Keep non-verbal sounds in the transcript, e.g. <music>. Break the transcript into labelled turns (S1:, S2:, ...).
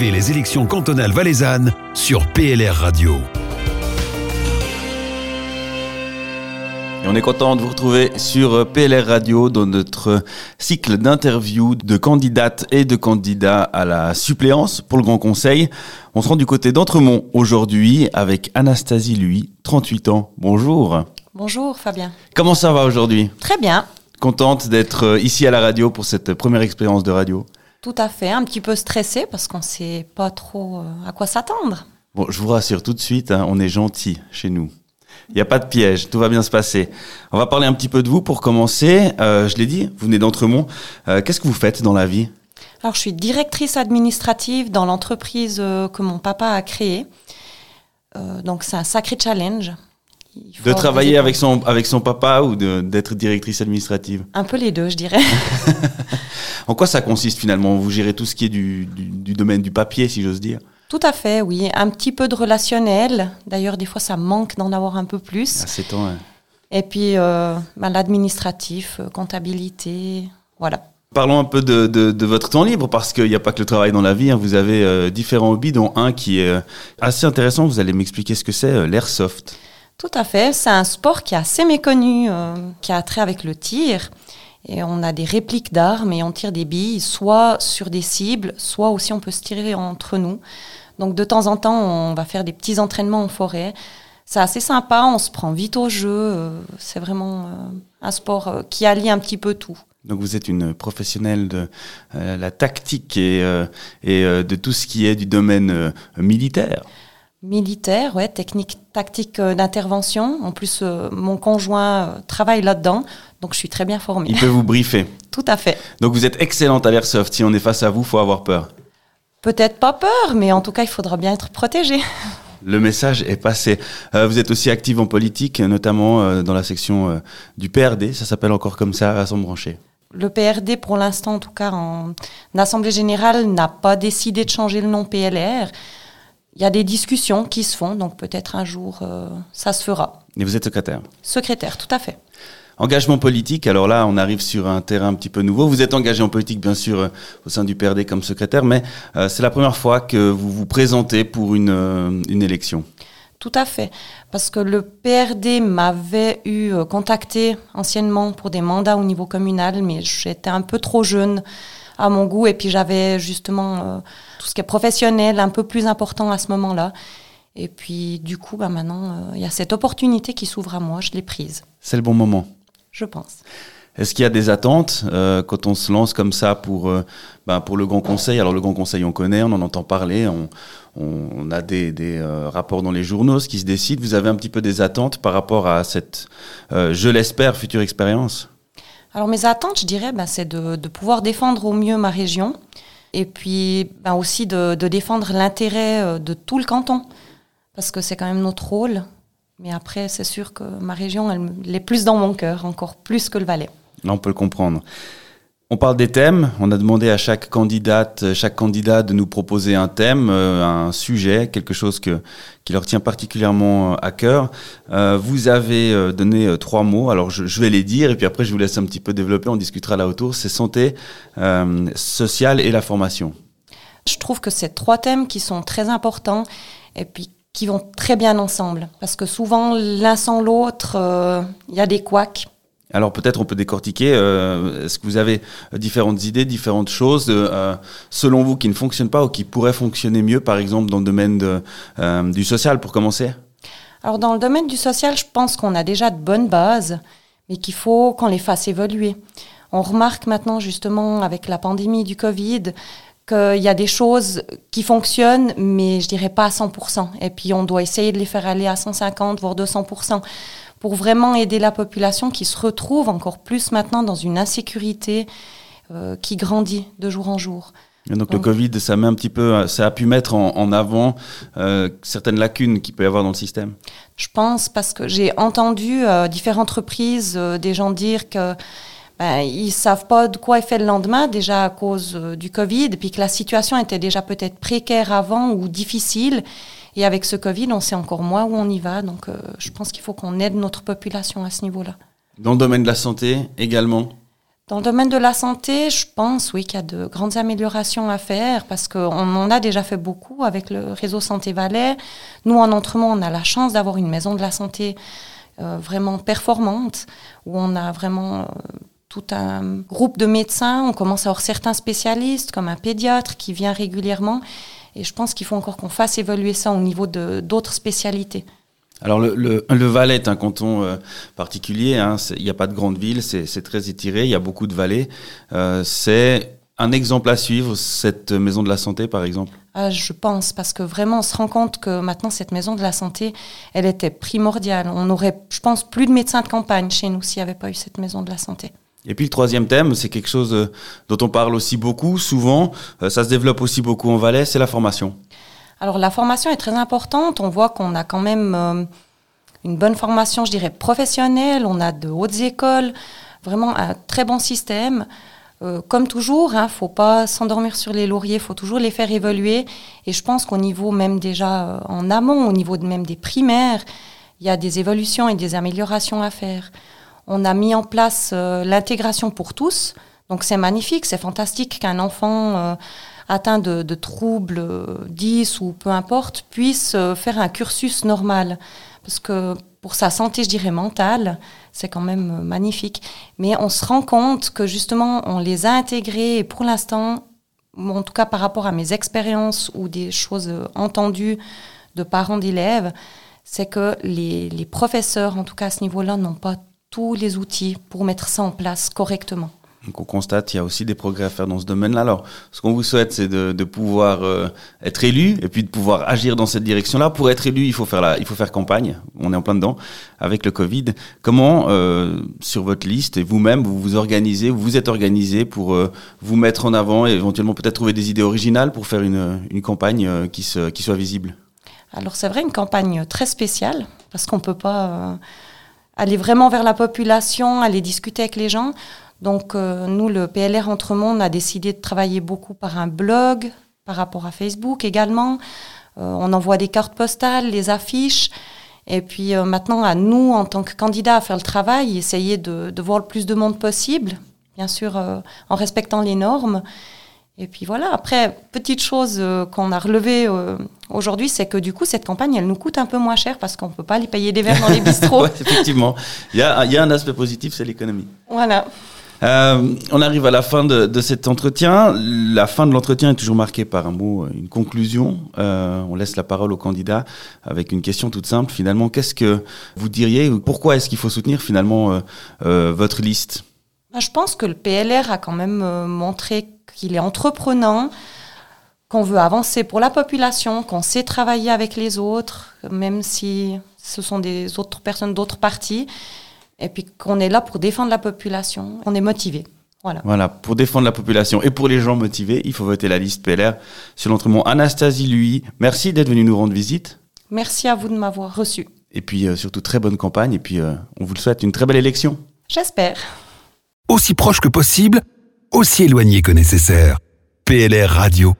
S1: Suivez les élections cantonales valaisannes sur PLR Radio.
S2: Et on est content de vous retrouver sur PLR Radio dans notre cycle d'interviews de candidates et de candidats à la suppléance pour le Grand Conseil. On se rend du côté d'Entremont aujourd'hui avec Anastasie Lui, 38 ans. Bonjour.
S3: Bonjour Fabien.
S2: Comment ça va aujourd'hui?
S3: Très bien.
S2: Contente d'être ici à la radio pour cette première expérience de radio
S3: Tout à fait, un petit peu stressée parce qu'on ne sait pas trop euh, à quoi s'attendre.
S2: Bon, je vous rassure tout de suite, hein, on est gentil chez nous. Il n'y a pas de piège, tout va bien se passer. On va parler un petit peu de vous pour commencer. Euh, je l'ai dit, vous venez d'Entremont. Euh, Qu'est-ce que vous faites dans la vie?
S3: Alors, je suis directrice administrative dans l'entreprise euh, que mon papa a créée. Euh, donc, c'est un sacré challenge.
S2: De travailler avec son, avec son papa ou d'être directrice administrative?
S3: Un peu les deux, je dirais. <laughs>
S2: En quoi ça consiste finalement? Vous gérez tout ce qui est du, du, du domaine du papier, si j'ose dire?
S3: Tout à fait, oui. Un petit peu de relationnel. D'ailleurs, des fois, ça manque d'en avoir un peu plus.
S2: À 7 ans, ouais.
S3: Et puis, euh, ben, l'administratif, euh, comptabilité, voilà.
S2: Parlons un peu de, de, de votre temps libre, parce qu'il n'y a pas que le travail dans la vie. hein. Vous avez euh, différents hobbies, dont un qui est assez intéressant. Vous allez m'expliquer ce que c'est, euh, l'airsoft.
S3: Tout à fait. C'est un sport qui est assez méconnu, euh, qui a trait avec le tir. Et on a des répliques d'armes et on tire des billes, soit sur des cibles, soit aussi on peut se tirer entre nous. Donc de temps en temps, on va faire des petits entraînements en forêt. C'est assez sympa, on se prend vite au jeu. euh, C'est vraiment euh, un sport qui allie un petit peu tout.
S2: Donc vous êtes une professionnelle de la tactique et, de tout ce qui est du domaine militaire.
S3: Militaire, ouais, technique, tactique euh, d'intervention. En plus, euh, mon conjoint euh, travaille là-dedans, donc je suis très bien formée.
S2: Il peut vous briefer. <laughs>
S3: Tout à fait.
S2: Donc vous êtes excellente à l'airsoft. Si on est face à vous, faut avoir peur.
S3: Peut-être pas peur, mais en tout cas, il faudra bien être protégé. <laughs>
S2: Le message est passé. Euh, vous êtes aussi active en politique, notamment euh, dans la section du PRD. Ça s'appelle encore comme ça, à brancher.
S3: Le PRD, pour l'instant, en tout cas, en Assemblée générale, n'a pas décidé de changer le nom PLR. Il y a des discussions qui se font, donc peut-être un jour, euh, ça se fera.
S2: Et vous êtes secrétaire.
S3: Secrétaire, tout à fait.
S2: Engagement politique, alors là, on arrive sur un terrain un petit peu nouveau. Vous êtes engagé en politique, bien sûr, euh, au sein du PRD comme secrétaire, mais euh, c'est la première fois que vous vous présentez pour une, une élection.
S3: Tout à fait. Parce que le PRD m'avait eu contacté anciennement pour des mandats au niveau communal, mais j'étais un peu trop jeune à mon goût. Et puis j'avais justement euh, tout ce qui est professionnel un peu plus important à ce moment-là. Et puis du coup, bah, maintenant, euh, il y a cette opportunité qui s'ouvre à moi. Je l'ai prise,
S2: C'est le bon moment.
S3: je pense.
S2: Est-ce qu'il y a des attentes euh, quand on se lance comme ça pour, euh, ben, pour le Grand Conseil? Alors le Grand Conseil, on connaît, on en entend parler, on, on, a des, des euh, rapports dans les journaux, ce qui se décide. Vous avez un petit peu des attentes par rapport à cette, je l'espère, future expérience?
S3: Alors mes attentes, je dirais, bah, c'est de, pouvoir défendre au mieux ma région et puis bah, aussi de, défendre l'intérêt euh, de tout le canton parce que c'est quand même notre rôle. Mais après, c'est sûr que ma région, elle, elle est plus dans mon cœur, encore plus que le Valais.
S2: Là, on peut le comprendre. On parle des thèmes. On a demandé à chaque candidate, euh, chaque candidat de nous proposer un thème, euh, un sujet, quelque chose que, qui leur tient particulièrement euh, à cœur. Vous avez donné trois mots. Alors, je, je vais les dire et puis après, je vous laisse un petit peu développer. On discutera là autour. C'est santé, euh, sociale et la formation.
S3: Je trouve que c'est trois thèmes qui sont très importants et puis qui vont très bien ensemble. Parce que souvent, l'un sans l'autre, il y a des couacs.
S2: Alors peut-être on peut décortiquer. euh, Est-ce que vous avez différentes idées, différentes choses, euh, selon vous, qui ne fonctionnent pas ou qui pourraient fonctionner mieux, par exemple dans le domaine euh, du social, pour commencer?
S3: Alors dans le domaine du social, je pense qu'on a déjà de bonnes bases, mais qu'il faut qu'on les fasse évoluer. On remarque maintenant justement avec la pandémie du Covid qu'il y a des choses qui fonctionnent, mais je dirais pas à 100%. Et puis on doit essayer de les faire aller à 150, voire 200%, pour vraiment aider la population qui se retrouve encore plus maintenant dans une insécurité euh, qui grandit de jour en jour.
S2: Et donc le Covid, ça met un petit peu, ça a pu mettre en, en avant euh, certaines lacunes qu'il peut y avoir dans le système.
S3: Je pense parce que j'ai entendu euh, différentes reprises des gens dire que ben, ils savent pas de quoi est fait le lendemain déjà à cause euh, du Covid, puis que la situation était déjà peut-être précaire avant ou difficile. Et avec ce Covid, on sait encore moins où on y va. Donc, euh, je pense qu'il faut qu'on aide notre population à ce niveau-là.
S2: Dans le domaine de la santé également.
S3: Dans le domaine de la santé, je pense, oui, qu'il y a de grandes améliorations à faire parce qu'on en a déjà fait beaucoup avec le réseau Santé Valais. Nous, en Entremont, on a la chance d'avoir une maison de la santé euh, vraiment performante où on a vraiment euh, tout un groupe de médecins. On commence à avoir certains spécialistes, comme un pédiatre qui vient régulièrement. Et je pense qu'il faut encore qu'on fasse évoluer ça au niveau d'autres spécialités.
S2: Alors le, le, Valais est un canton euh, particulier, hein. il n'y a pas de grande ville, c'est très étiré, il y a beaucoup de vallées. Euh, c'est un exemple à suivre, cette maison de la santé par exemple?
S3: Ah, Je pense, parce que vraiment on se rend compte que maintenant cette maison de la santé, elle était primordiale. On aurait, je pense, plus de médecins de campagne chez nous s'il n'y avait pas eu cette maison de la santé.
S2: Et puis le troisième thème, c'est quelque chose euh, dont on parle aussi beaucoup, souvent, ça se développe aussi beaucoup en Valais, c'est la formation.
S3: Alors la formation est très importante. On voit qu'on a quand même euh, une bonne formation, je dirais, professionnelle. On a de hautes écoles, vraiment un très bon système. Euh, comme toujours, il hein, ne faut pas s'endormir sur les lauriers, il faut toujours les faire évoluer. Et je pense qu'au niveau même déjà euh, en amont, au niveau même des primaires, il y a des évolutions et des améliorations à faire. On a mis en place l'intégration pour tous. Donc c'est magnifique, c'est fantastique qu'un enfant atteint de, troubles 10 ou peu importe, puisse euh, faire un cursus normal. Parce que pour sa santé, je dirais, mentale, c'est quand même euh, magnifique. Mais on se rend compte que justement, on les a intégrés et pour l'instant, en tout cas par rapport à mes expériences ou des choses euh, entendues de parents d'élèves, c'est que les, les professeurs, en tout cas à ce niveau-là, n'ont pas tous les outils pour mettre ça en place correctement.
S2: Donc on constate qu'il y a aussi des progrès à faire dans ce domaine-là. Alors, ce qu'on vous souhaite, c'est de, de, pouvoir euh, être élu et puis de pouvoir agir dans cette direction-là. Pour être élu, il faut faire la, il faut faire campagne. On est en plein dedans avec le Covid. Comment, euh, sur votre liste et vous-même, vous vous organisez, vous vous êtes organisé pour euh, vous mettre en avant et éventuellement peut-être trouver des idées originales pour faire une, une campagne qui, se, qui soit visible?
S3: Alors c'est vrai une campagne très spéciale parce qu'on peut pas aller vraiment vers la population, aller discuter avec les gens. Donc euh, nous, le PLR Entremont, on a décidé de travailler beaucoup par un blog, par rapport à Facebook également. Euh, on envoie des cartes postales, les affiches. Et puis euh, maintenant, à nous, en tant que candidats, à faire le travail, essayer de, de voir le plus de monde possible, bien sûr en respectant les normes. Et puis voilà, après, petite chose qu'on a relevée aujourd'hui, c'est que du coup, cette campagne, elle nous coûte un peu moins cher parce qu'on ne peut pas aller payer des verres dans les <laughs> bistrots.
S2: effectivement, il y a, y a un aspect positif, c'est l'économie.
S3: Voilà.
S2: Euh, on arrive à la fin de, de, cet entretien. La fin de l'entretien est toujours marquée par un mot, une conclusion. Euh, on laisse la parole au candidat avec une question toute simple. Finalement, qu'est-ce que vous diriez Pourquoi est-ce qu'il faut soutenir finalement euh, euh votre liste?
S3: Bah, Je pense que le PLR a quand même euh, montré qu'il est entreprenant, qu'on veut avancer pour la population, qu'on sait travailler avec les autres, même si ce sont des autres personnes d'autres partis et puis qu'on est là pour défendre la population. On est motivé. Voilà.
S2: Voilà, pour défendre la population et pour les gens motivés, il faut voter la liste PLR sur l'entremont Anastasie Lui. Merci d'être venu nous rendre visite.
S3: Merci à vous de m'avoir reçu.
S2: Et puis euh, surtout très bonne campagne et puis euh, on vous le souhaite une très belle élection.
S3: J'espère.
S1: Aussi proche que possible, aussi éloigné que nécessaire. PLR Radio.